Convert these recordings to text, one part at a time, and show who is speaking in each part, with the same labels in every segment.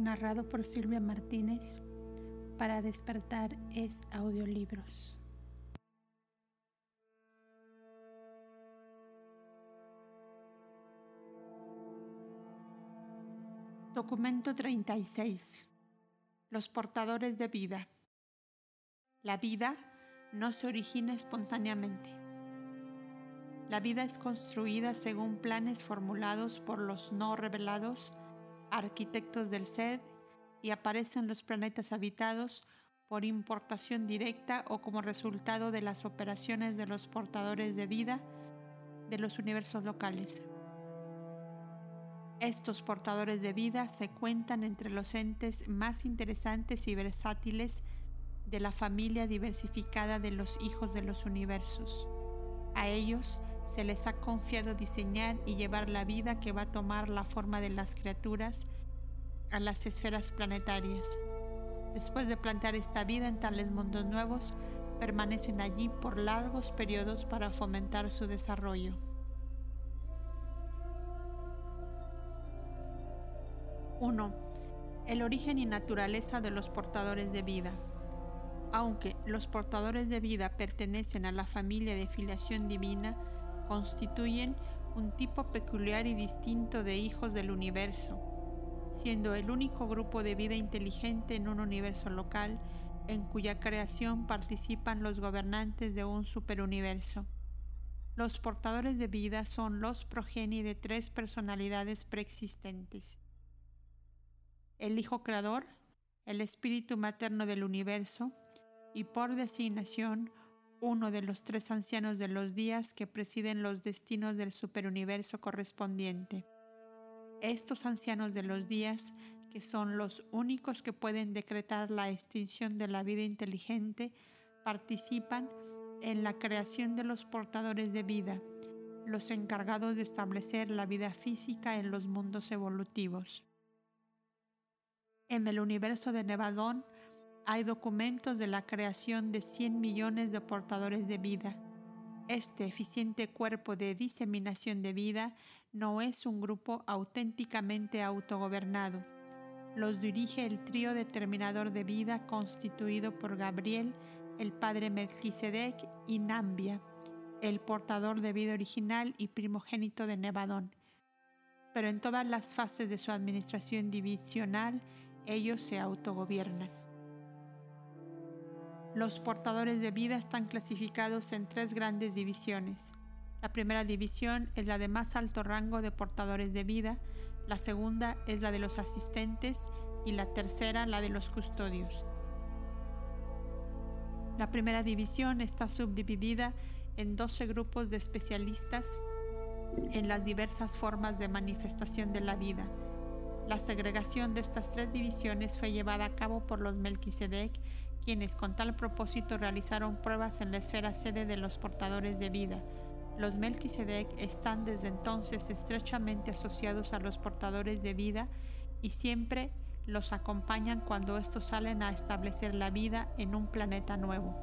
Speaker 1: narrado por Silvia Martínez. Para despertar es audiolibros. Documento 36. Los portadores de vida. La vida no se origina espontáneamente. La vida es construida según planes formulados por los no revelados arquitectos del ser y aparecen los planetas habitados por importación directa o como resultado de las operaciones de los portadores de vida de los universos locales. Estos portadores de vida se cuentan entre los entes más interesantes y versátiles de la familia diversificada de los hijos de los universos. A ellos se les ha confiado diseñar y llevar la vida que va a tomar la forma de las criaturas a las esferas planetarias. Después de plantar esta vida en tales mundos nuevos, permanecen allí por largos periodos para fomentar su desarrollo. Uno, El origen y naturaleza de los portadores de vida. Aunque los portadores de vida pertenecen a la familia de filiación divina, constituyen un tipo peculiar y distinto de hijos del universo, siendo el único grupo de vida inteligente en un universo local en cuya creación participan los gobernantes de un superuniverso. Los portadores de vida son los progenie de tres personalidades preexistentes. El Hijo Creador, el Espíritu Materno del Universo y por designación uno de los tres ancianos de los días que presiden los destinos del superuniverso correspondiente. Estos ancianos de los días, que son los únicos que pueden decretar la extinción de la vida inteligente, participan en la creación de los portadores de vida, los encargados de establecer la vida física en los mundos evolutivos. En el universo de Nevadón, hay documentos de la creación de 100 millones de portadores de vida. Este eficiente cuerpo de diseminación de vida no es un grupo auténticamente autogobernado. Los dirige el trío determinador de vida constituido por Gabriel, el padre Melquisedec y Nambia, el portador de vida original y primogénito de Nevadón. Pero en todas las fases de su administración divisional, ellos se autogobiernan. Los portadores de vida están clasificados en tres grandes divisiones. La primera división es la de más alto rango de portadores de vida, la segunda es la de los asistentes y la tercera la de los custodios. La primera división está subdividida en 12 grupos de especialistas en las diversas formas de manifestación de la vida. La segregación de estas tres divisiones fue llevada a cabo por los Melquisedec quienes con tal propósito realizaron pruebas en la esfera sede de los portadores de vida. Los Melquisedec están desde entonces estrechamente asociados a los portadores de vida y siempre los acompañan cuando estos salen a establecer la vida en un planeta nuevo.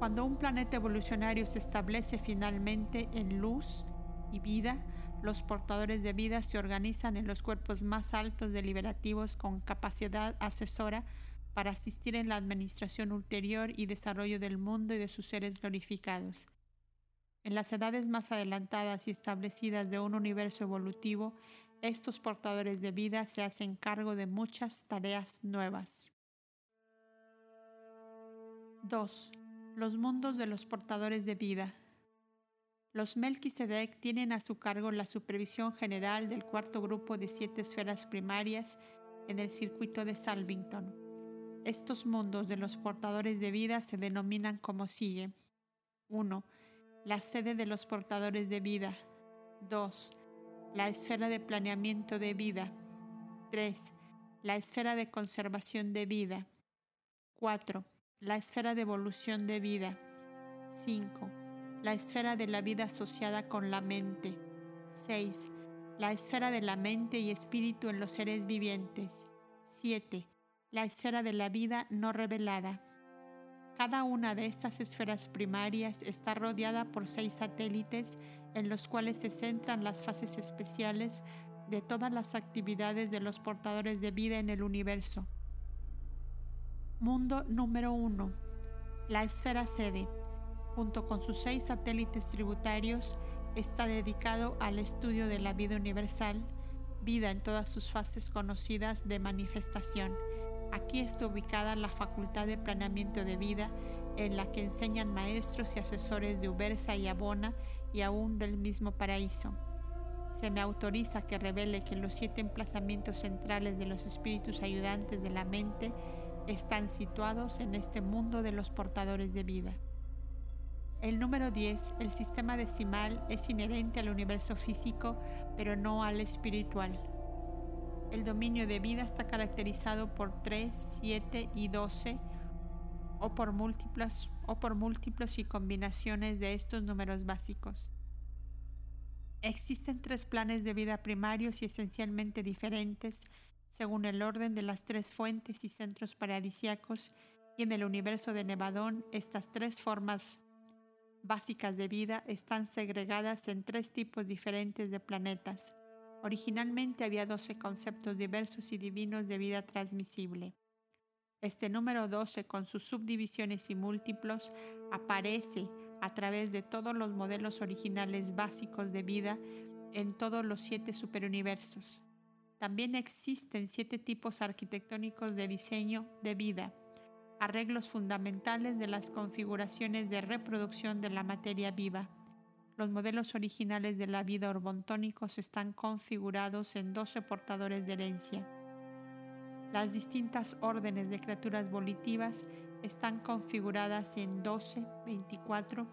Speaker 1: Cuando un planeta evolucionario se establece finalmente en luz y vida, los portadores de vida se organizan en los cuerpos más altos deliberativos con capacidad asesora para asistir en la administración ulterior y desarrollo del mundo y de sus seres glorificados. En las edades más adelantadas y establecidas de un universo evolutivo, estos portadores de vida se hacen cargo de muchas tareas nuevas. 2. Los mundos de los portadores de vida. Los Melquisedec tienen a su cargo la supervisión general del cuarto grupo de siete esferas primarias en el circuito de Salvington. Estos mundos de los portadores de vida se denominan como sigue. 1. La sede de los portadores de vida. 2. La esfera de planeamiento de vida. 3. La esfera de conservación de vida. 4. La esfera de evolución de vida. 5 la esfera de la vida asociada con la mente. 6. La esfera de la mente y espíritu en los seres vivientes. 7. La esfera de la vida no revelada. Cada una de estas esferas primarias está rodeada por seis satélites en los cuales se centran las fases especiales de todas las actividades de los portadores de vida en el universo. Mundo número 1. La esfera sede, junto con sus seis satélites tributarios, está dedicado al estudio de la vida universal, vida en todas sus fases conocidas de manifestación. Aquí está ubicada la Facultad de Planeamiento de Vida, en la que enseñan maestros y asesores de Ubersa y Abona y aún del mismo paraíso. Se me autoriza que revele que los siete emplazamientos centrales de los espíritus ayudantes de la mente están situados en este mundo de los portadores de vida. El número 10, el sistema decimal, es inherente al universo físico, pero no al espiritual. El dominio de vida está caracterizado por 3, 7 y 12 o por múltiplos o por múltiplos y combinaciones de estos números básicos. Existen tres planes de vida primarios y esencialmente diferentes según el orden de las tres fuentes y centros paradisiacos y en el universo de Nevadón estas tres formas básicas de vida están segregadas en tres tipos diferentes de planetas. Originalmente había 12 conceptos diversos y divinos de vida transmisible. Este número 12, con sus subdivisiones y múltiplos, aparece a través de todos los modelos originales básicos de vida en todos los siete superuniversos. También existen siete tipos arquitectónicos de diseño de vida, arreglos fundamentales de las configuraciones de reproducción de la materia viva. Los modelos originales de la vida orbontónicos están configurados en 12 portadores de herencia. Las distintas órdenes de criaturas volitivas están configuradas en 12, 24,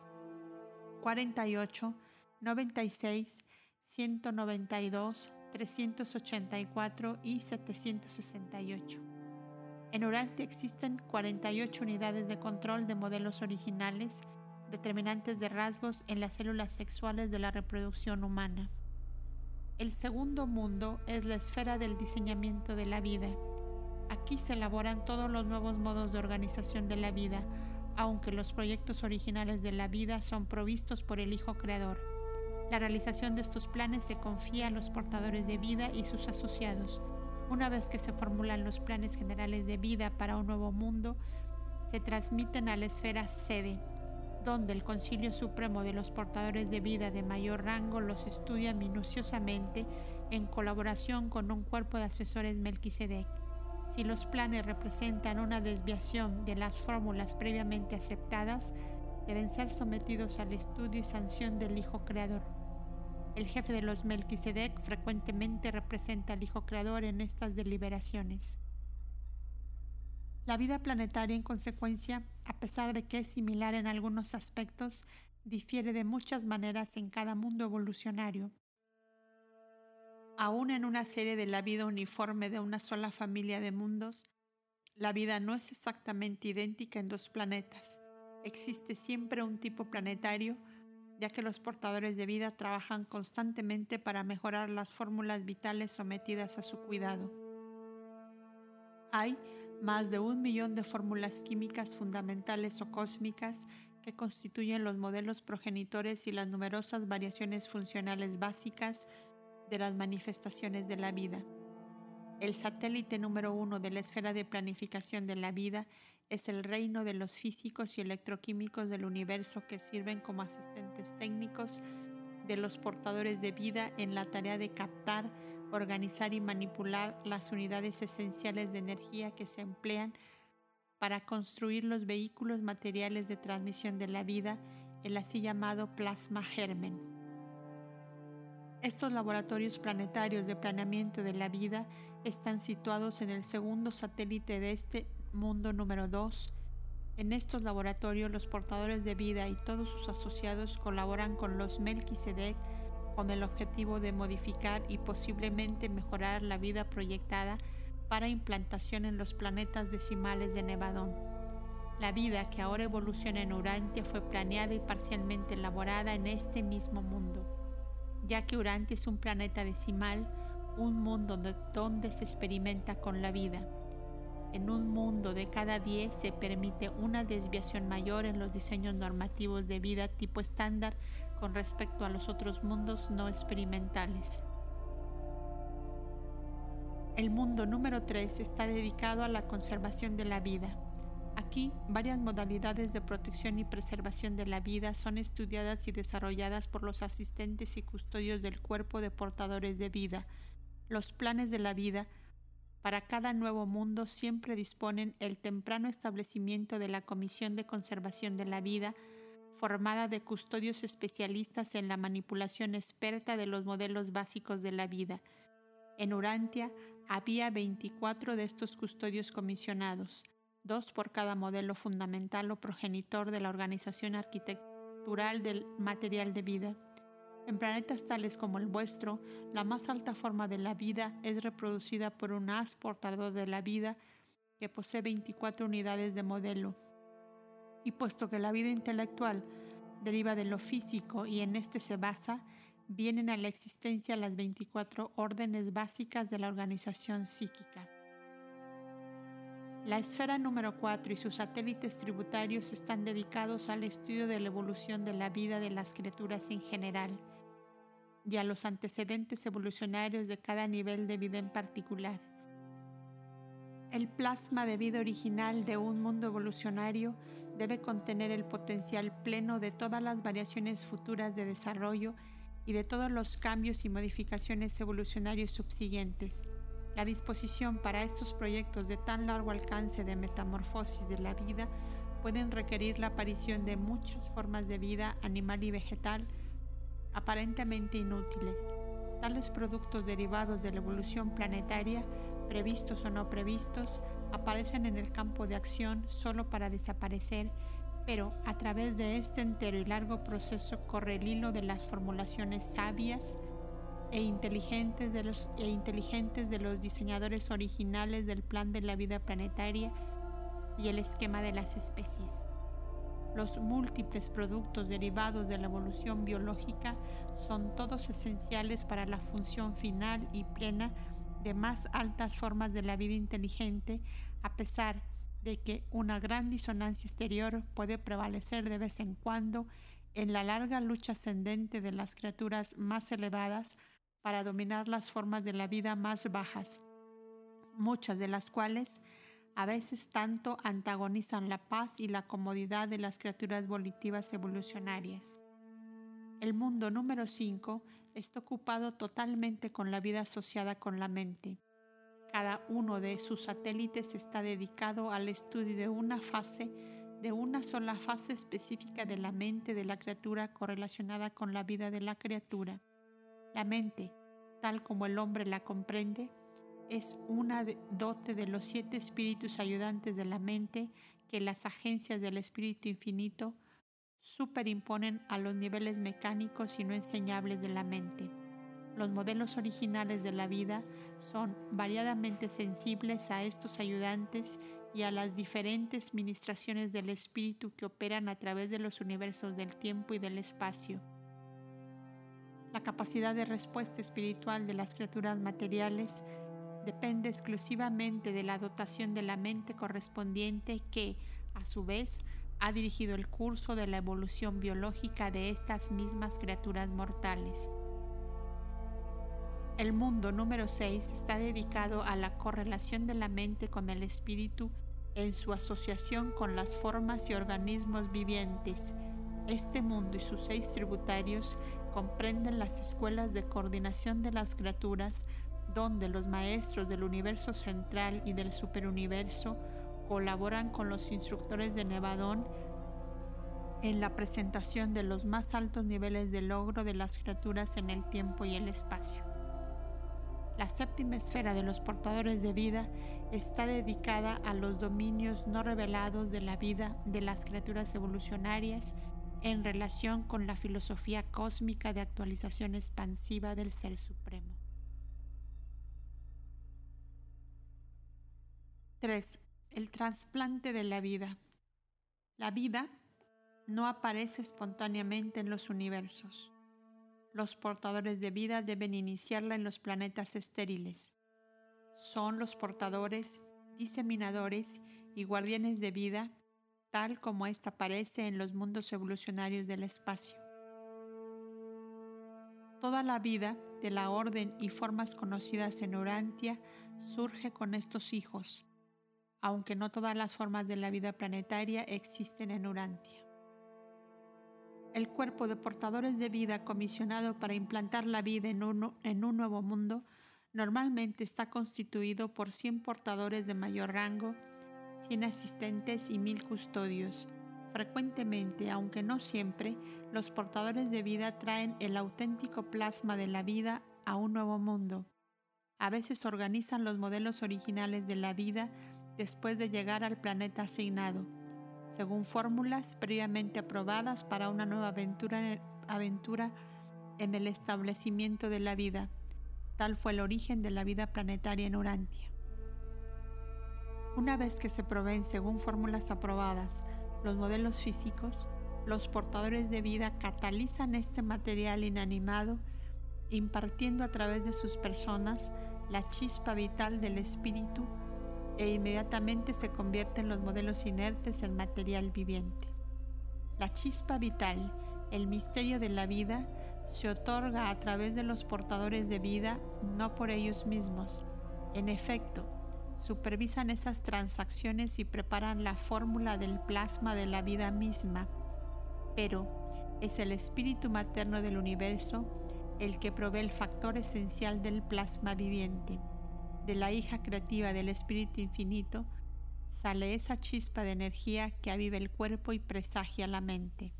Speaker 1: 48, 96, 192, 384 y 768. En Urante existen 48 unidades de control de modelos originales determinantes de rasgos en las células sexuales de la reproducción humana. El segundo mundo es la esfera del diseñamiento de la vida Aquí se elaboran todos los nuevos modos de organización de la vida, aunque los proyectos originales de la vida son provistos por el Hijo Creador. La realización de estos planes se confía a los portadores de vida y sus asociados. Una vez que se formulan los planes generales de vida para un nuevo mundo, se transmiten a la esfera sede, donde el Concilio Supremo de los Portadores de Vida de mayor rango los estudia minuciosamente en colaboración con un cuerpo de asesores Melquisedec. Si los planes representan una desviación de las fórmulas previamente aceptadas, deben ser sometidos al estudio y sanción del Hijo Creador. El jefe de los Melquisedec frecuentemente representa al Hijo Creador en estas deliberaciones. La vida planetaria, en consecuencia, a pesar de que es similar en algunos aspectos, difiere de muchas maneras en cada mundo evolucionario. Aún en una serie de la vida uniforme de una sola familia de mundos, la vida no es exactamente idéntica en dos planetas. Existe siempre un tipo planetario, ya que los portadores de vida trabajan constantemente para mejorar las fórmulas vitales sometidas a su cuidado. Hay más de un millón de fórmulas químicas fundamentales o cósmicas que constituyen los modelos progenitores y las numerosas variaciones funcionales básicas de las manifestaciones de la vida. El satélite número uno de la esfera de planificación de la vida es el reino de los físicos y electroquímicos del universo que sirven como asistentes técnicos de los portadores de vida en la tarea de captar, organizar y manipular las unidades esenciales de energía que se emplean para construir los vehículos materiales de transmisión de la vida, el así llamado plasma germen. Estos laboratorios planetarios de planeamiento de la vida están situados en el segundo satélite de este mundo número 2. En estos laboratorios los portadores de vida y todos sus asociados colaboran con los Melquisedec con el objetivo de modificar y posiblemente mejorar la vida proyectada para implantación en los planetas decimales de Nevadón. La vida que ahora evoluciona en Urantia fue planeada y parcialmente elaborada en este mismo mundo ya que Urantia es un planeta decimal, un mundo donde se experimenta con la vida. En un mundo de cada 10 se permite una desviación mayor en los diseños normativos de vida tipo estándar con respecto a los otros mundos no experimentales. El mundo número 3 está dedicado a la conservación de la vida. Aquí, varias modalidades de protección y preservación de la vida son estudiadas y desarrolladas por los asistentes y custodios del cuerpo de portadores de vida. Los planes de la vida para cada nuevo mundo siempre disponen el temprano establecimiento de la Comisión de Conservación de la Vida, formada de custodios especialistas en la manipulación experta de los modelos básicos de la vida. En Urantia había 24 de estos custodios comisionados dos por cada modelo fundamental o progenitor de la organización arquitectural del material de vida. En planetas tales como el vuestro, la más alta forma de la vida es reproducida por un as portador de la vida que posee 24 unidades de modelo. Y puesto que la vida intelectual deriva de lo físico y en este se basa, vienen a la existencia las 24 órdenes básicas de la organización psíquica. La esfera número 4 y sus satélites tributarios están dedicados al estudio de la evolución de la vida de las criaturas en general y a los antecedentes evolucionarios de cada nivel de vida en particular. El plasma de vida original de un mundo evolucionario debe contener el potencial pleno de todas las variaciones futuras de desarrollo y de todos los cambios y modificaciones evolucionarios subsiguientes la disposición para estos proyectos de tan largo alcance de metamorfosis de la vida pueden requerir la aparición de muchas formas de vida animal y vegetal aparentemente inútiles. Tales productos derivados de la evolución planetaria, previstos o no previstos, aparecen en el campo de acción solo para desaparecer, pero a través de este entero y largo proceso corre el hilo de las formulaciones sabias, e inteligentes de los, e inteligentes de los diseñadores originales del plan de la vida planetaria y el esquema de las especies. Los múltiples productos derivados de la evolución biológica son todos esenciales para la función final y plena de más altas formas de la vida inteligente, a pesar de que una gran disonancia exterior puede prevalecer de vez en cuando en la larga lucha ascendente de las criaturas más elevadas para dominar las formas de la vida más bajas, muchas de las cuales a veces tanto antagonizan la paz y la comodidad de las criaturas volitivas evolucionarias. El mundo número 5 está ocupado totalmente con la vida asociada con la mente. Cada uno de sus satélites está dedicado al estudio de una fase, de una sola fase específica de la mente de la criatura correlacionada con la vida de la criatura. La mente, tal como el hombre la comprende, es una dote de los siete espíritus ayudantes de la mente que las agencias del espíritu infinito superimponen a los niveles mecánicos y no enseñables de la mente. Los modelos originales de la vida son variadamente sensibles a estos ayudantes y a las diferentes ministraciones del espíritu que operan a través de los universos del tiempo y del espacio. La capacidad de respuesta espiritual de las criaturas materiales depende exclusivamente de la dotación de la mente correspondiente que, a su vez, ha dirigido el curso de la evolución biológica de estas mismas criaturas mortales. El mundo número 6 está dedicado a la correlación de la mente con el espíritu en su asociación con las formas y organismos vivientes. Este mundo y sus seis tributarios comprenden las escuelas de coordinación de las criaturas, donde los maestros del universo central y del superuniverso colaboran con los instructores de Nevadón en la presentación de los más altos niveles de logro de las criaturas en el tiempo y el espacio. La séptima esfera de los portadores de vida está dedicada a los dominios no revelados de la vida de las criaturas evolucionarias en relación con la filosofía cósmica de actualización expansiva del Ser Supremo. 3. El trasplante de la vida. La vida no aparece espontáneamente en los universos. Los portadores de vida deben iniciarla en los planetas estériles. Son los portadores, diseminadores y guardianes de vida tal como ésta aparece en los mundos evolucionarios del espacio. Toda la vida de la orden y formas conocidas en Urantia surge con estos hijos, aunque no todas las formas de la vida planetaria existen en Urantia. El cuerpo de portadores de vida comisionado para implantar la vida en un, nuevo mundo normalmente está constituido por 100 portadores de mayor rango, 100 asistentes y 1000 custodios. Frecuentemente, aunque no siempre, los portadores de vida traen el auténtico plasma de la vida a un nuevo mundo. A veces organizan los modelos originales de la vida después de llegar al planeta asignado según fórmulas previamente aprobadas para una nueva aventura, en el establecimiento de la vida. Tal fue el origen de la vida planetaria en Urantia. Una vez que se proveen según fórmulas aprobadas los modelos físicos, los portadores de vida catalizan este material inanimado, impartiendo a través de sus personas la chispa vital del espíritu e inmediatamente se convierten los modelos inertes en material viviente. La chispa vital, el misterio de la vida, se otorga a través de los portadores de vida, no por ellos mismos. En efecto, supervisan esas transacciones y preparan la fórmula del plasma de la vida misma, pero es el espíritu materno del universo el que provee el factor esencial del plasma viviente de la hija creativa del Espíritu Infinito, sale esa chispa de energía que aviva el cuerpo y presagia la mente.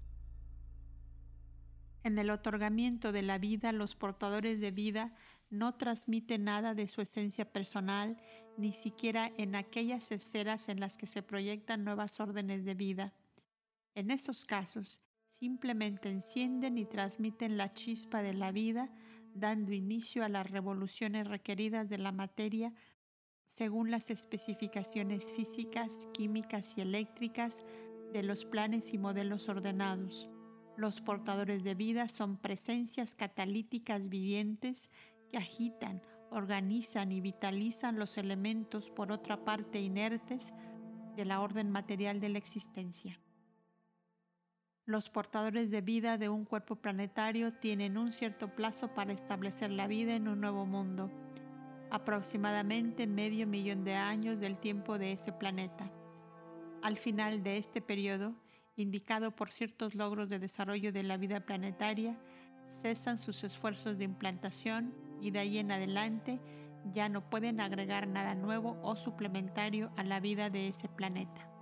Speaker 1: En el otorgamiento de la vida, los portadores de vida no transmiten nada de su esencia personal, ni siquiera en aquellas esferas en las que se proyectan nuevas órdenes de vida. En esos casos, simplemente encienden y transmiten la chispa de la vida dando inicio a las revoluciones requeridas de la materia según las especificaciones físicas, químicas y eléctricas de los planes y modelos ordenados. Los portadores de vida son presencias catalíticas vivientes que agitan, organizan y vitalizan los elementos por otra parte inertes de la orden material de la existencia. Los portadores de vida de un cuerpo planetario tienen un cierto plazo para establecer la vida en un nuevo mundo, aproximadamente medio millón de años del tiempo de ese planeta. Al final de este periodo, indicado por ciertos logros de desarrollo de la vida planetaria, cesan sus esfuerzos de implantación y de ahí en adelante ya no pueden agregar nada nuevo o suplementario a la vida de ese planeta.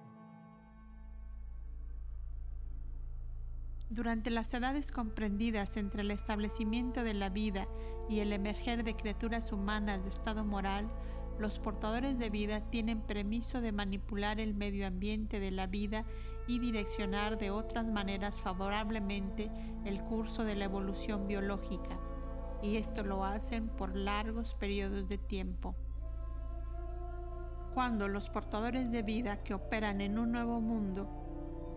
Speaker 1: Durante las edades comprendidas entre el establecimiento de la vida y el emerger de criaturas humanas de estado moral, los portadores de vida tienen permiso de manipular el medio ambiente de la vida y direccionar de otras maneras favorablemente el curso de la evolución biológica, y esto lo hacen por largos periodos de tiempo. Cuando los portadores de vida que operan en un nuevo mundo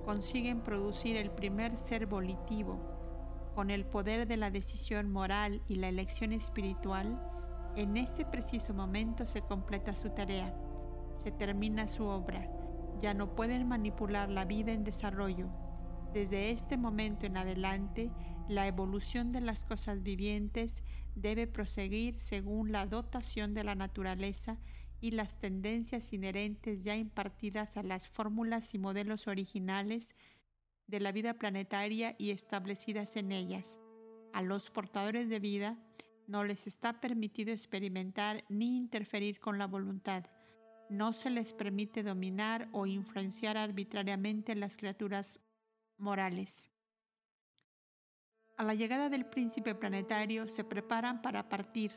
Speaker 1: consiguen producir el primer ser volitivo, con el poder de la decisión moral y la elección espiritual, en ese preciso momento se completa su tarea, se termina su obra, ya no pueden manipular la vida en desarrollo. Desde este momento en adelante, la evolución de las cosas vivientes debe proseguir según la dotación de la naturaleza y las tendencias inherentes ya impartidas a las fórmulas y modelos originales de la vida planetaria y establecidas en ellas. A los portadores de vida no les está permitido experimentar ni interferir con la voluntad. No se les permite dominar o influenciar arbitrariamente las criaturas morales. A la llegada del príncipe planetario se preparan para partir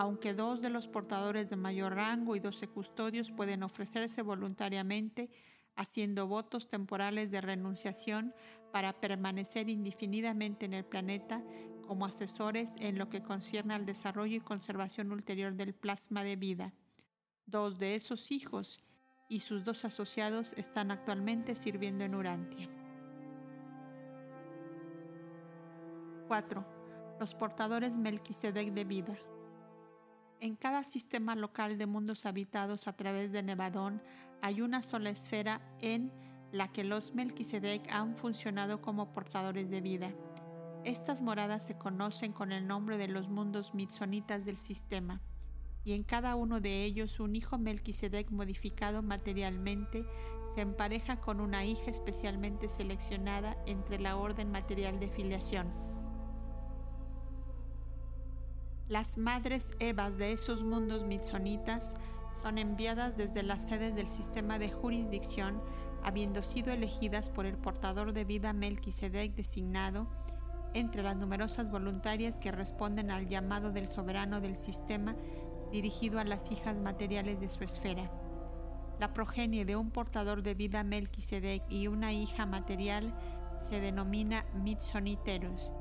Speaker 1: aunque dos de los portadores de mayor rango y doce custodios pueden ofrecerse voluntariamente haciendo votos temporales de renunciación para permanecer indefinidamente en el planeta como asesores en lo que concierne al desarrollo y conservación ulterior del plasma de vida. Dos de esos hijos y sus dos asociados están actualmente sirviendo en Urantia. 4. Los portadores Melquisedec de vida. En cada sistema local de mundos habitados a través de Nevadón hay una sola esfera en la que los Melquisedec han funcionado como portadores de vida. Estas moradas se conocen con el nombre de los mundos mitsonitas del sistema, y en cada uno de ellos un hijo Melquisedec modificado materialmente se empareja con una hija especialmente seleccionada entre la orden material de filiación. Las madres Evas de esos mundos mitsonitas son enviadas desde las sedes del sistema de jurisdicción, habiendo sido elegidas por el portador de vida Melquisedec designado entre las numerosas voluntarias que responden al llamado del soberano del sistema dirigido a las hijas materiales de su esfera. La progenie de un portador de vida Melquisedec y una hija material se denomina Mitsoniteros.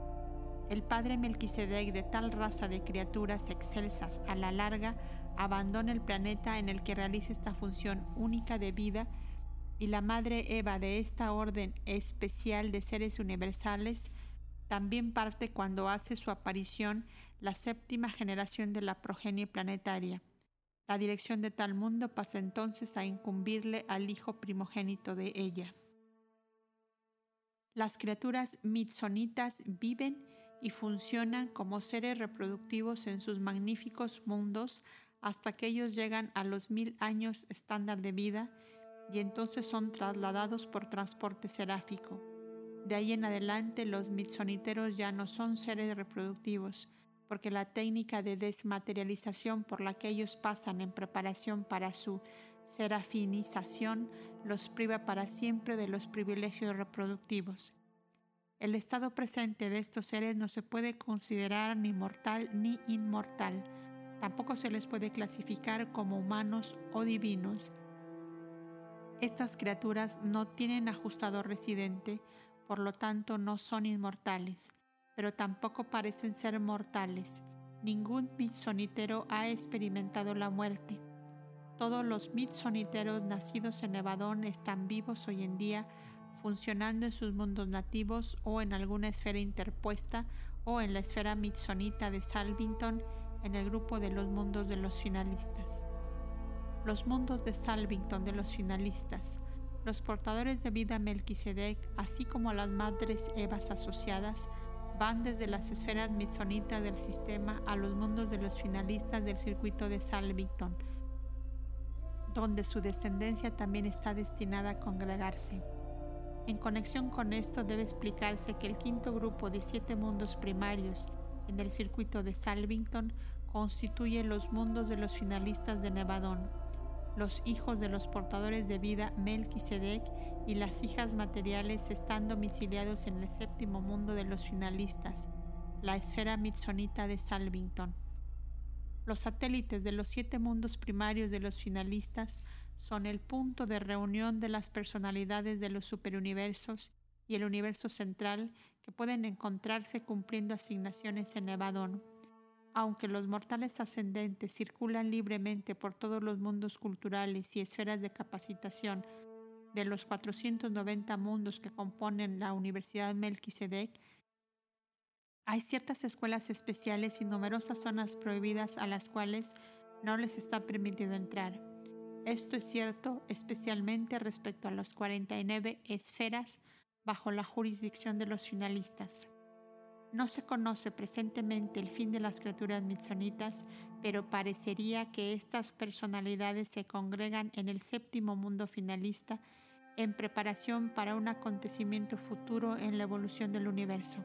Speaker 1: El padre Melquisedec de tal raza de criaturas excelsas a la larga abandona el planeta en el que realiza esta función única de vida y la madre Eva de esta orden especial de seres universales también parte cuando hace su aparición la séptima generación de la progenie planetaria. La dirección de tal mundo pasa entonces a incumbirle al hijo primogénito de ella. Las criaturas mitsonitas viven y funcionan como seres reproductivos en sus magníficos mundos hasta que ellos llegan a los mil años estándar de vida y entonces son trasladados por transporte seráfico. De ahí en adelante los mitsoniteros ya no son seres reproductivos, porque la técnica de desmaterialización por la que ellos pasan en preparación para su serafinización los priva para siempre de los privilegios reproductivos. El estado presente de estos seres no se puede considerar ni mortal ni inmortal, tampoco se les puede clasificar como humanos o divinos. Estas criaturas no tienen ajustador residente, por lo tanto no son inmortales, pero tampoco parecen ser mortales. Ningún mitsonitero ha experimentado la muerte. Todos los mitsoniteros nacidos en Nevadón están vivos hoy en día, funcionando en sus mundos nativos o en alguna esfera interpuesta o en la esfera mitsonita de Salvington en el grupo de los mundos de los finalistas. Los mundos de Salvington de los finalistas los portadores de vida Melquisedec, así como las madres Evas asociadas, van desde las esferas mitsonitas del sistema a los mundos de los finalistas del circuito de Salvington, donde su descendencia también está destinada a congregarse. En conexión con esto debe explicarse que el quinto grupo de siete mundos primarios en el circuito de Salvington constituye los mundos de los finalistas de Nevadón, los hijos de los portadores de vida Melquisedec y las hijas materiales están domiciliados en el séptimo mundo de los finalistas, la esfera mitsonita de Salvington. Los satélites de los siete mundos primarios de los finalistas son el punto de reunión de las personalidades de los superuniversos y el universo central que pueden encontrarse cumpliendo asignaciones en Evadón. Aunque los mortales ascendentes circulan libremente por todos los mundos culturales y esferas de capacitación de los 490 mundos que componen la Universidad Melquisedec, hay ciertas escuelas especiales y numerosas zonas prohibidas a las cuales no les está permitido entrar. Esto es cierto especialmente respecto a las 49 esferas bajo la jurisdicción de los finalistas. No se conoce presentemente el fin de las criaturas mitsonitas, pero parecería que estas personalidades se congregan en el séptimo mundo finalista en preparación para un acontecimiento futuro en la evolución del universo.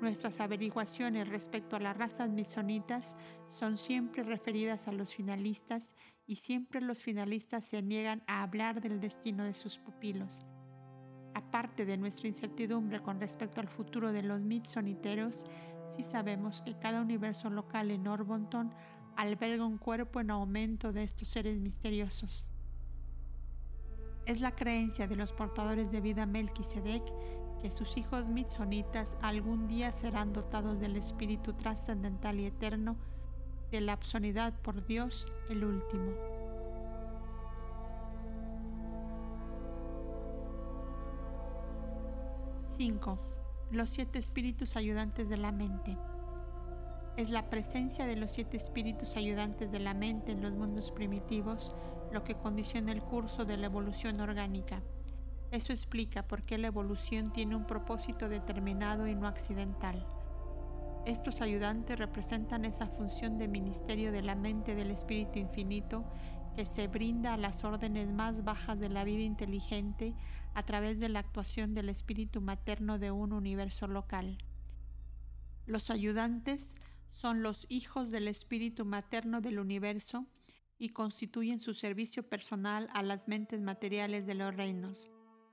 Speaker 1: Nuestras averiguaciones respecto a las razas mitsonitas son siempre referidas a los finalistas y siempre los finalistas se niegan a hablar del destino de sus pupilos Aparte de nuestra incertidumbre con respecto al futuro de los mitsoniteros, sí sabemos que cada universo local en Orbonton alberga un cuerpo en aumento de estos seres misteriosos. Es la creencia de los portadores de vida Melquisedec que sus hijos mitsonitas algún día serán dotados del espíritu trascendental y eterno de la absonidad por Dios el último. 5. Los siete espíritus ayudantes de la mente. Es la presencia de los siete espíritus ayudantes de la mente en los mundos primitivos lo que condiciona el curso de la evolución orgánica. Eso explica por qué la evolución tiene un propósito determinado y no accidental. Estos ayudantes representan esa función de ministerio de la mente del Espíritu Infinito que se brinda a las órdenes más bajas de la vida inteligente a través de la actuación del Espíritu Materno de un universo local. Los ayudantes son los hijos del Espíritu Materno del universo y constituyen su servicio personal a las mentes materiales de los reinos.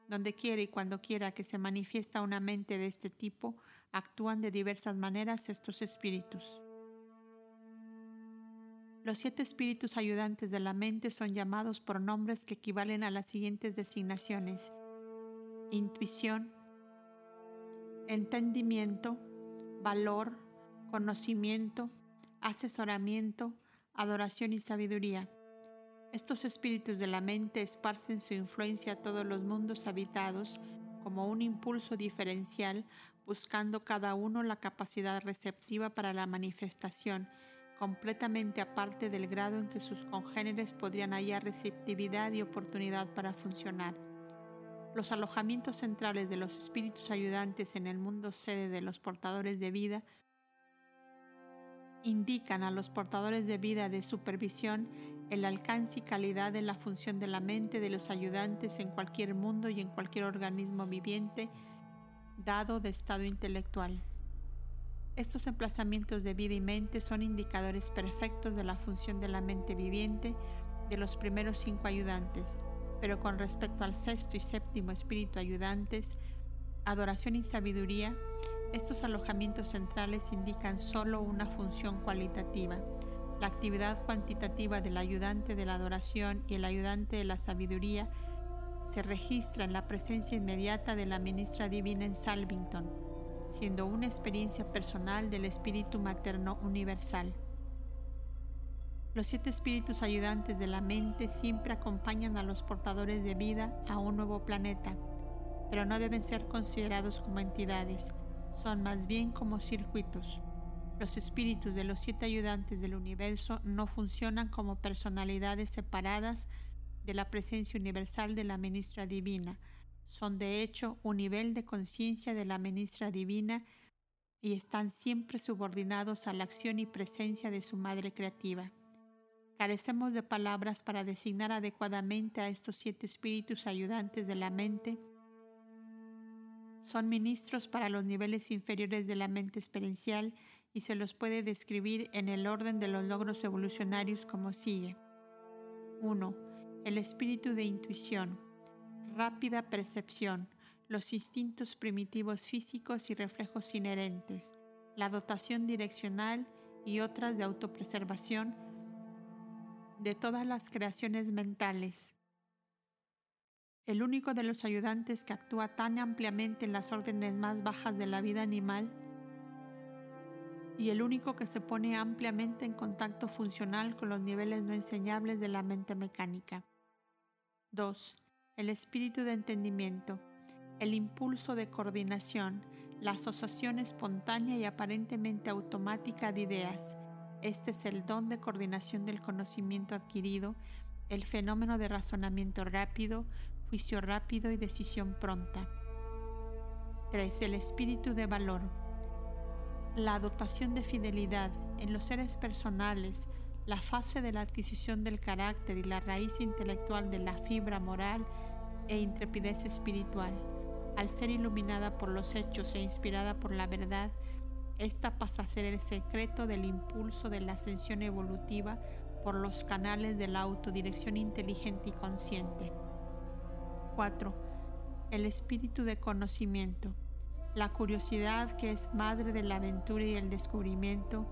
Speaker 1: Donde quiera y cuando quiera que se manifiesta una mente de este tipo, actúan de diversas maneras estos espíritus. Los siete espíritus ayudantes de la mente son llamados por nombres que equivalen a las siguientes designaciones. Intuición, entendimiento, valor, conocimiento, asesoramiento, adoración y sabiduría. Estos espíritus de la mente esparcen su influencia a todos los mundos habitados como un impulso diferencial, buscando cada uno la capacidad receptiva para la manifestación, completamente aparte del grado en que sus congéneres podrían hallar receptividad y oportunidad para funcionar. Los alojamientos centrales de los espíritus ayudantes en el mundo sede de los portadores de vida indican a los portadores de vida de supervisión el alcance y calidad de la función de la mente de los ayudantes en cualquier mundo y en cualquier organismo viviente dado de estado intelectual. Estos emplazamientos de vida y mente son indicadores perfectos de la función de la mente viviente de los primeros cinco ayudantes, pero con respecto al sexto y séptimo espíritu ayudantes, adoración y sabiduría, estos alojamientos centrales indican solo una función cualitativa. La actividad cuantitativa del ayudante de la adoración y el ayudante de la sabiduría se registra en la presencia inmediata de la ministra divina en Salvington, siendo una experiencia personal del espíritu materno universal. Los siete espíritus ayudantes de la mente siempre acompañan a los portadores de vida a un nuevo planeta, pero no deben ser considerados como entidades, son más bien como circuitos. Los espíritus de los siete ayudantes del universo no funcionan como personalidades separadas de la presencia universal de la ministra divina. Son de hecho un nivel de conciencia de la ministra divina y están siempre subordinados a la acción y presencia de su madre creativa. Carecemos de palabras para designar adecuadamente a estos siete espíritus ayudantes de la mente son ministros para los niveles inferiores de la mente experiencial y se los puede describir en el orden de los logros evolucionarios como sigue. 1. El espíritu de intuición, rápida percepción, los instintos primitivos físicos y reflejos inherentes, la dotación direccional y otras de autopreservación de todas las creaciones mentales, el único de los ayudantes que actúa tan ampliamente en las órdenes más bajas de la vida animal y el único que se pone ampliamente en contacto funcional con los niveles no enseñables de la mente mecánica. 2. El espíritu de entendimiento, el impulso de coordinación, la asociación espontánea y aparentemente automática de ideas. Este es el don de coordinación del conocimiento adquirido, el fenómeno de razonamiento rápido, juicio rápido y decisión pronta. 3. El espíritu de valor. La dotación de fidelidad en los seres personales, la fase de la adquisición del carácter y la raíz intelectual de la fibra moral e intrepidez espiritual. Al ser iluminada por los hechos e inspirada por la verdad, esta pasa a ser el secreto del impulso de la ascensión evolutiva por los canales de la autodirección inteligente y consciente. 4. El espíritu de conocimiento, la curiosidad que es madre de la aventura y el descubrimiento,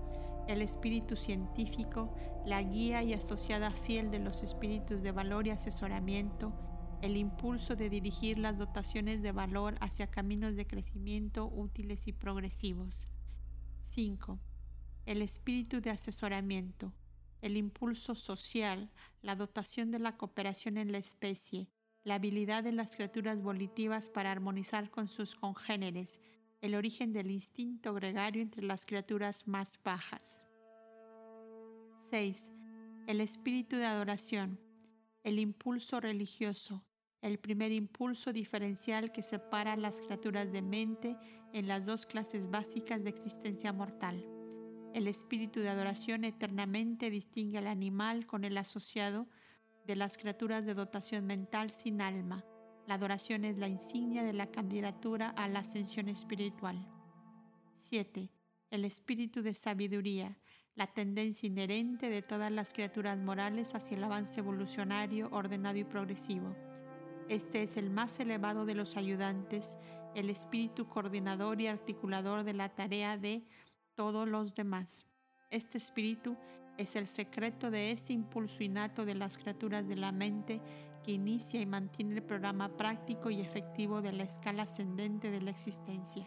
Speaker 1: el espíritu científico, la guía y asociada fiel de los espíritus de valor y asesoramiento, el impulso de dirigir las dotaciones de valor hacia caminos de crecimiento útiles y progresivos. 5. El espíritu de asesoramiento, el impulso social, la dotación de la cooperación en la especie, la habilidad de las criaturas volitivas para armonizar con sus congéneres, el origen del instinto gregario entre las criaturas más bajas. 6. El espíritu de adoración, el impulso religioso, el primer impulso diferencial que separa a las criaturas de mente en las dos clases básicas de existencia mortal. El espíritu de adoración eternamente distingue al animal con el asociado de las criaturas de dotación mental sin alma. La adoración es la insignia de la candidatura a la ascensión espiritual. 7. El espíritu de sabiduría, la tendencia inherente de todas las criaturas morales hacia el avance evolucionario, ordenado y progresivo. Este es el más elevado de los ayudantes, el espíritu coordinador y articulador de la tarea de todos los demás. Este espíritu es el secreto de ese impulso innato de las criaturas de la mente que inicia y mantiene el programa práctico y efectivo de la escala ascendente de la existencia.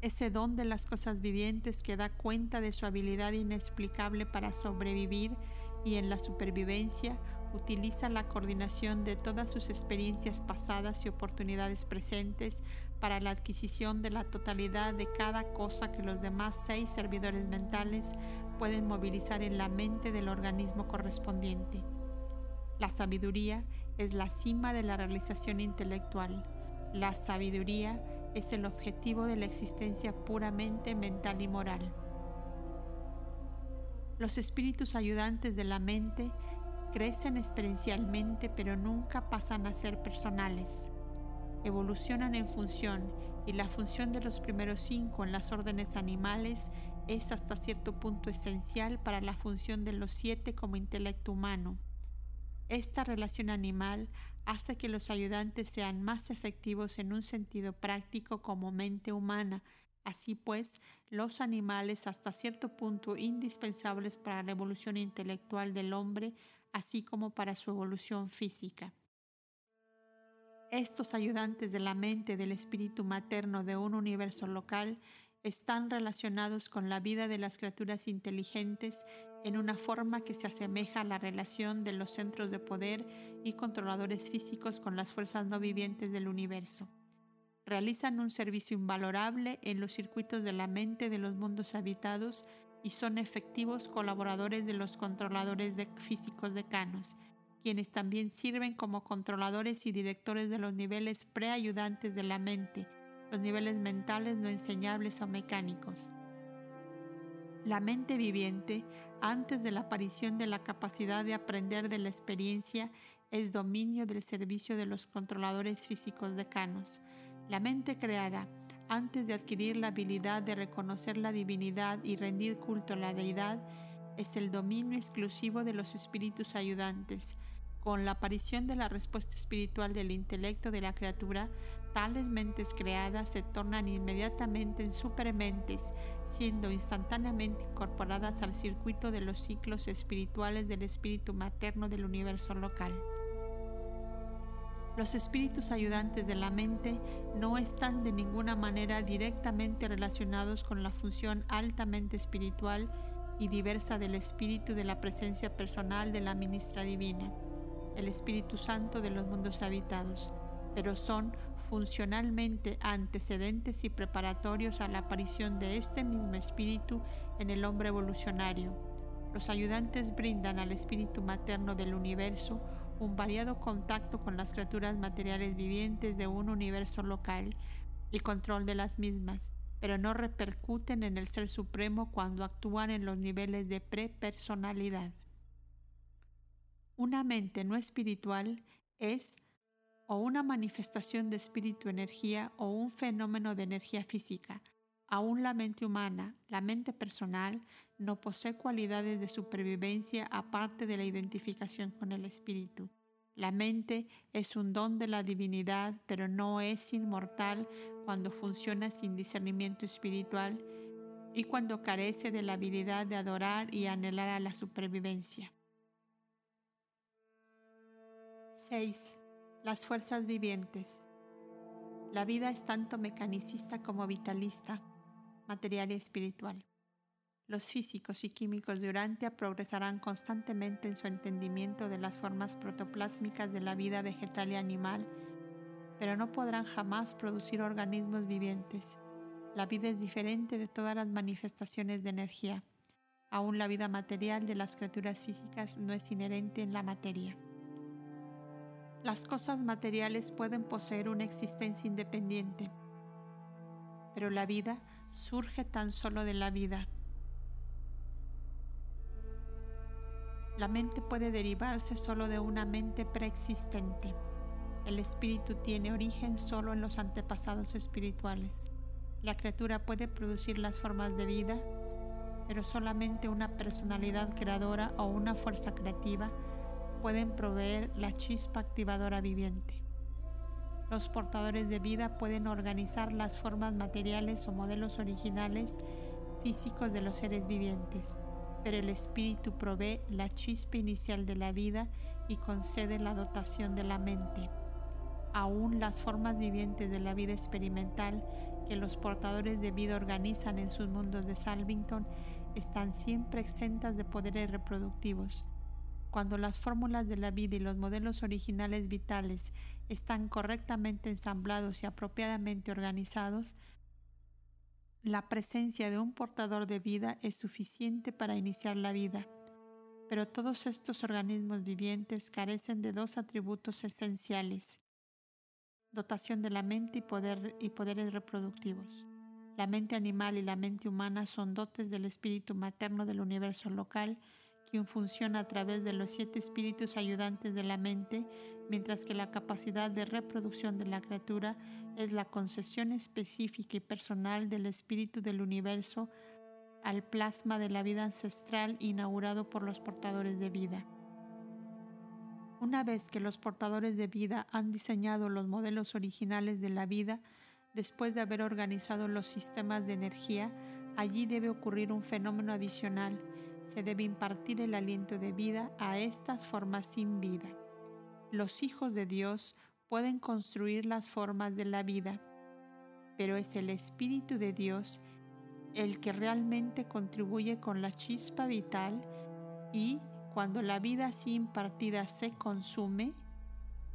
Speaker 1: Ese don de las cosas vivientes que da cuenta de su habilidad inexplicable para sobrevivir y en la supervivencia utiliza la coordinación de todas sus experiencias pasadas y oportunidades presentes para la adquisición de la totalidad de cada cosa que los demás seis servidores mentales pueden movilizar en la mente del organismo correspondiente. La sabiduría es la cima de la realización intelectual. La sabiduría es el objetivo de la existencia puramente mental y moral. Los espíritus ayudantes de la mente crecen experiencialmente pero nunca pasan a ser personales. Evolucionan en función y la función de los primeros cinco en las órdenes animales es hasta cierto punto esencial para la función de los siete como intelecto humano. Esta relación animal hace que los ayudantes sean más efectivos en un sentido práctico como mente humana. Así pues, los animales hasta cierto punto indispensables para la evolución intelectual del hombre, así como para su evolución física. Estos ayudantes de la mente del espíritu materno de un universo local están relacionados con la vida de las criaturas inteligentes en una forma que se asemeja a la relación de los centros de poder y controladores físicos con las fuerzas no vivientes del universo. Realizan un servicio invalorable en los circuitos de la mente de los mundos habitados y son efectivos colaboradores de los controladores de físicos decanos, quienes también sirven como controladores y directores de los niveles preayudantes de la mente, los niveles mentales no enseñables o mecánicos. La mente viviente, antes de la aparición de la capacidad de aprender de la experiencia, es dominio del servicio de los controladores físicos decanos. La mente creada, antes de adquirir la habilidad de reconocer la divinidad y rendir culto a la deidad, es el dominio exclusivo de los espíritus ayudantes. Con la aparición de la respuesta espiritual del intelecto de la criatura, tales mentes creadas se tornan inmediatamente en supermentes, siendo instantáneamente incorporadas al circuito de los ciclos espirituales del espíritu materno del universo local. Los espíritus ayudantes de la mente no están de ninguna manera directamente relacionados con la función altamente espiritual y diversa del espíritu de la presencia personal de la ministra divina, el Espíritu Santo de los mundos habitados pero son funcionalmente antecedentes y preparatorios a la aparición de este mismo espíritu en el hombre evolucionario. Los ayudantes brindan al espíritu materno del universo un variado contacto con las criaturas materiales vivientes de un universo local y control de las mismas, pero no repercuten en el Ser Supremo cuando actúan en los niveles de prepersonalidad. Una mente no espiritual es o una manifestación de espíritu energía o un fenómeno de energía física. Aún la mente humana, la mente personal, no posee cualidades de supervivencia aparte de la identificación con el espíritu. La mente es un don de la divinidad, pero no es inmortal cuando funciona sin discernimiento espiritual y cuando carece de la habilidad de adorar y anhelar a la supervivencia. 6 las fuerzas vivientes. La vida es tanto mecanicista como vitalista, material y espiritual. Los físicos y químicos de Urantia progresarán constantemente en su entendimiento de las formas protoplásmicas de la vida vegetal y animal, pero no podrán jamás producir organismos vivientes. La vida es diferente de todas las manifestaciones de energía. Aún la vida material de las criaturas físicas no es inherente en la materia. Las cosas materiales pueden poseer una existencia independiente, pero la vida surge tan solo de la vida. La mente puede derivarse solo de una mente preexistente. El espíritu tiene origen solo en los antepasados espirituales. La criatura puede producir las formas de vida, pero solamente una personalidad creadora o una fuerza creativa pueden proveer la chispa activadora viviente. Los portadores de vida pueden organizar las formas materiales o modelos originales físicos de los seres vivientes, pero el espíritu provee la chispa inicial de la vida y concede la dotación de la mente. Aún las formas vivientes de la vida experimental que los portadores de vida organizan en sus mundos de Salvington están siempre exentas de poderes reproductivos, cuando las fórmulas de la vida y los modelos originales vitales están correctamente ensamblados y apropiadamente organizados, la presencia de un portador de vida es suficiente para iniciar la vida. Pero todos estos organismos vivientes carecen de dos atributos esenciales, dotación de la mente y, poder, y poderes reproductivos. La mente animal y la mente humana son dotes del espíritu materno del universo local quien funciona a través de los siete espíritus ayudantes de la mente, mientras que la capacidad de reproducción de la criatura es la concesión específica y personal del espíritu del universo al plasma de la vida ancestral inaugurado por los portadores de vida. Una vez que los portadores de vida han diseñado los modelos originales de la vida, después de haber organizado los sistemas de energía, allí debe ocurrir un fenómeno adicional se debe impartir el aliento de vida a estas formas sin vida. Los hijos de Dios pueden construir las formas de la vida, pero es el Espíritu de Dios el que realmente contribuye con la chispa vital y cuando la vida así impartida se consume,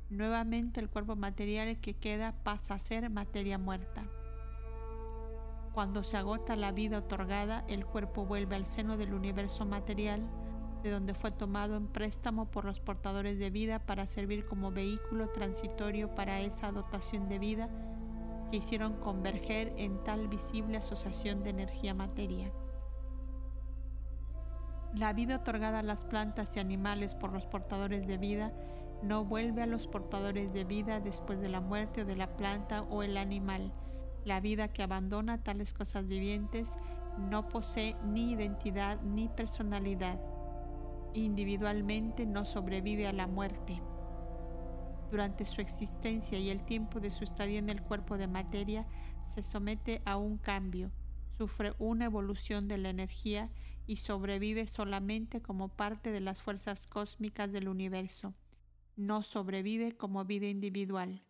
Speaker 1: nuevamente el cuerpo material que queda pasa a ser materia muerta. Cuando se agota la vida otorgada, el cuerpo vuelve al seno del universo material, de donde fue tomado en préstamo por los portadores de vida para servir como vehículo transitorio para esa dotación de vida que hicieron converger en tal visible asociación de energía-materia. La vida otorgada a las plantas y animales por los portadores de vida no vuelve a los portadores de vida después de la muerte o de la planta o el animal, la vida que abandona tales cosas vivientes no posee ni identidad ni personalidad. Individualmente no sobrevive a la muerte. Durante su existencia y el tiempo de su estadía en el cuerpo de materia, se somete a un cambio, sufre una evolución de la energía y sobrevive solamente como parte de las fuerzas cósmicas del universo. No sobrevive como vida individual.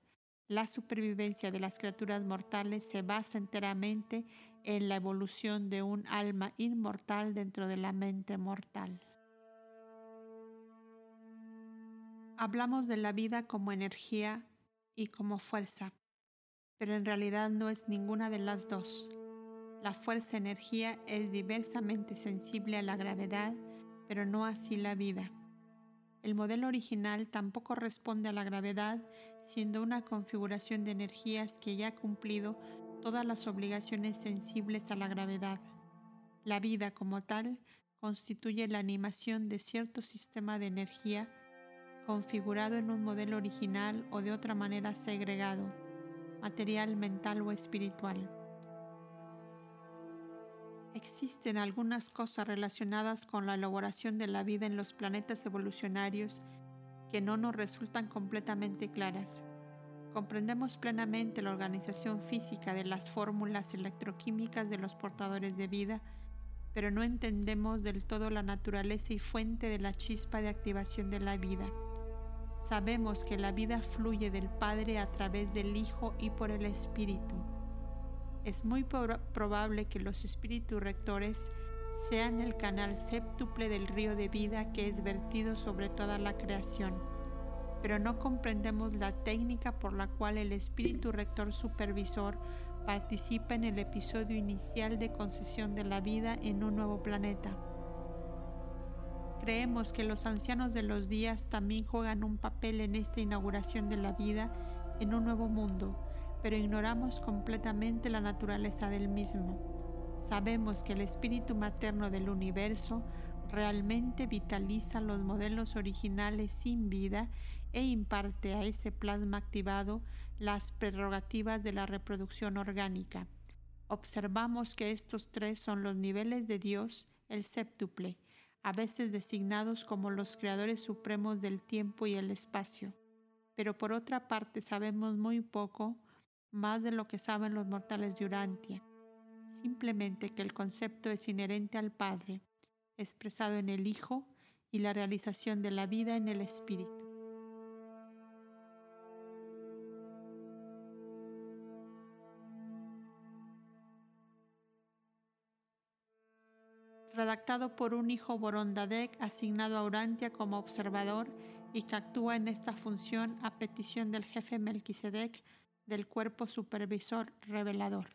Speaker 1: La supervivencia de las criaturas mortales se basa enteramente en la evolución de un alma inmortal dentro de la mente mortal. Hablamos de la vida como energía y como fuerza, pero en realidad no es ninguna de las dos. La fuerza-energía es diversamente sensible a la gravedad, pero no así la vida. El modelo original tampoco responde a la gravedad, siendo una configuración de energías que ya ha cumplido todas las obligaciones sensibles a la gravedad. La vida como tal constituye la animación de cierto sistema de energía configurado en un modelo original o de otra manera segregado, material, mental o espiritual. Existen algunas cosas relacionadas con la elaboración de la vida en los planetas evolucionarios que no nos resultan completamente claras. Comprendemos plenamente la organización física de las fórmulas electroquímicas de los portadores de vida, pero no entendemos del todo la naturaleza y fuente de la chispa de activación de la vida. Sabemos que la vida fluye del Padre a través del Hijo y por el Espíritu es muy probable que los espíritus rectores sean el canal séptuple del río de vida que es vertido sobre toda la creación, pero no comprendemos la técnica por la cual el espíritu rector supervisor participa en el episodio inicial de concesión de la vida en un nuevo planeta. Creemos que los ancianos de los días también juegan un papel en esta inauguración de la vida en un nuevo mundo, pero ignoramos completamente la naturaleza del mismo. Sabemos que el espíritu materno del universo realmente vitaliza los modelos originales sin vida e imparte a ese plasma activado las prerrogativas de la reproducción orgánica. Observamos que estos tres son los niveles de Dios, el séptuple, a veces designados como los creadores supremos del tiempo y el espacio. Pero por otra parte sabemos muy poco más de lo que saben los mortales de Urantia. Simplemente que el concepto es inherente al Padre, expresado en el Hijo y la realización de la vida en el Espíritu. redactado por un hijo Borondadek asignado a Urantia como observador y que actúa en esta función a petición del jefe Melquisedec del cuerpo supervisor revelador.